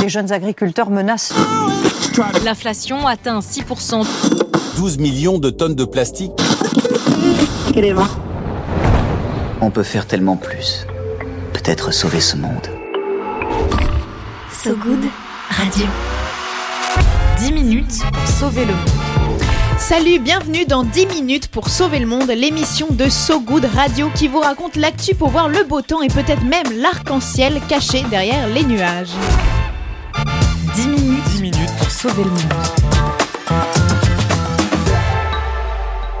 Les jeunes agriculteurs menacent. L'inflation atteint 6%. 12 millions de tonnes de plastique. On peut faire tellement plus. Peut-être sauver ce monde. So Good Radio. 10 minutes pour sauver le monde. Salut, bienvenue dans 10 minutes pour sauver le monde, l'émission de So Good Radio qui vous raconte l'actu pour voir le beau temps et peut-être même l'arc-en-ciel caché derrière les nuages. 10 minutes, 10 minutes pour sauver le monde.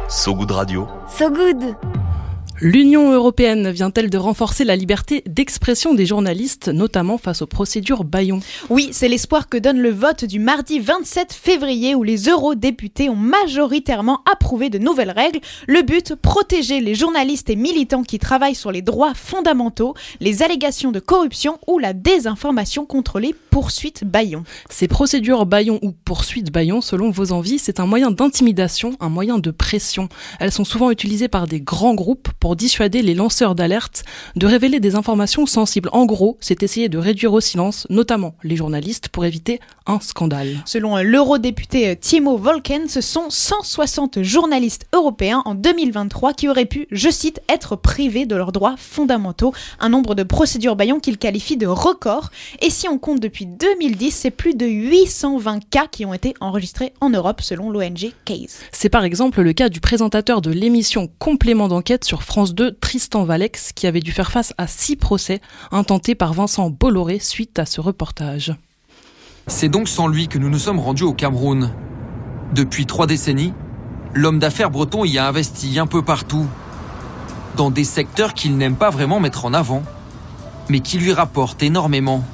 So Good Radio. So Good. L'Union européenne vient-elle de renforcer la liberté d'expression des journalistes, notamment face aux procédures Bayon? Oui, c'est l'espoir que donne le vote du mardi 27 février où les eurodéputés ont majoritairement approuvé de nouvelles règles. Le but, protéger les journalistes et militants qui travaillent sur les droits fondamentaux, les allégations de corruption ou la désinformation contre les poursuites Bayon. Ces procédures Bayon ou poursuites Bayon, selon vos envies, c'est un moyen d'intimidation, un moyen de pression. Elles sont souvent utilisées par des grands groupes pour dissuader les lanceurs d'alerte de révéler des informations sensibles. En gros, c'est essayer de réduire au silence, notamment les journalistes, pour éviter un scandale. Selon l'eurodéputé Timo Volken, ce sont 160 journalistes européens en 2023 qui auraient pu, je cite, être privés de leurs droits fondamentaux, un nombre de procédures Bayon qu'il qualifie de record. Et si on compte depuis 2010, c'est plus de 820 cas qui ont été enregistrés en Europe selon l'ONG CASE. C'est par exemple le cas du présentateur de l'émission Complément d'enquête sur France 2, Tristan Valex, qui avait dû faire face à six procès intentés par Vincent Bolloré suite à ce reportage. C'est donc sans lui que nous nous sommes rendus au Cameroun. Depuis trois décennies, l'homme d'affaires breton y a investi un peu partout, dans des secteurs qu'il n'aime pas vraiment mettre en avant, mais qui lui rapportent énormément.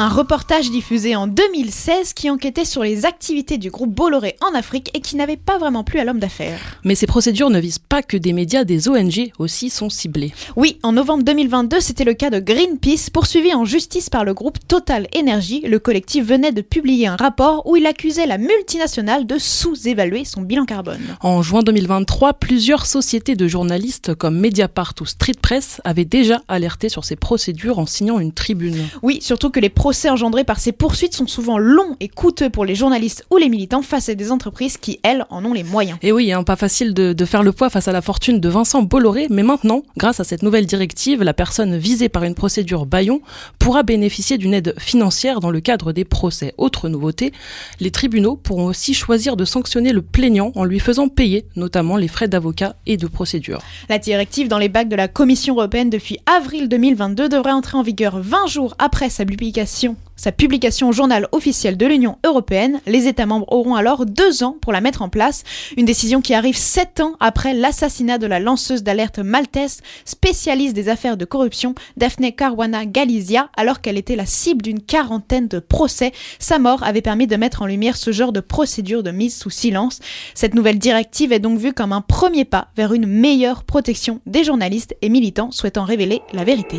Un reportage diffusé en 2016 qui enquêtait sur les activités du groupe Bolloré en Afrique et qui n'avait pas vraiment plu à l'homme d'affaires. Mais ces procédures ne visent pas que des médias, des ONG aussi sont ciblés. Oui, en novembre 2022, c'était le cas de Greenpeace, poursuivi en justice par le groupe Total Energy. Le collectif venait de publier un rapport où il accusait la multinationale de sous-évaluer son bilan carbone. En juin 2023, plusieurs sociétés de journalistes comme Mediapart ou Street Press avaient déjà alerté sur ces procédures en signant une tribune. Oui, surtout que les procès engendrés par ces poursuites sont souvent longs et coûteux pour les journalistes ou les militants face à des entreprises qui, elles, en ont les moyens. Et oui, hein, pas facile de, de, faire le poids face à la fortune de Vincent Bolloré, mais maintenant, grâce à cette nouvelle directive, la personne visée par une procédure Bayon pourra bénéficier d'une aide financière dans le cadre des procès. Autre nouveauté, les tribunaux pourront aussi choisir de sanctionner le plaignant en lui faisant payer notamment les frais d'avocat et de procédure. La directive dans les bacs de la Commission européenne depuis avril 2022 devrait entrer en vigueur 20 jours après sa publication sa publication au journal officiel de l'Union européenne. Les États membres auront alors deux ans pour la mettre en place. Une décision qui arrive sept ans après l'assassinat de la lanceuse d'alerte maltaise, spécialiste des affaires de corruption, Daphne Caruana Galizia, alors qu'elle était la cible d'une quarantaine de procès. Sa mort avait permis de mettre en lumière ce genre de procédure de mise sous silence. Cette nouvelle directive est donc vue comme un premier pas vers une meilleure protection des journalistes et militants souhaitant révéler la vérité.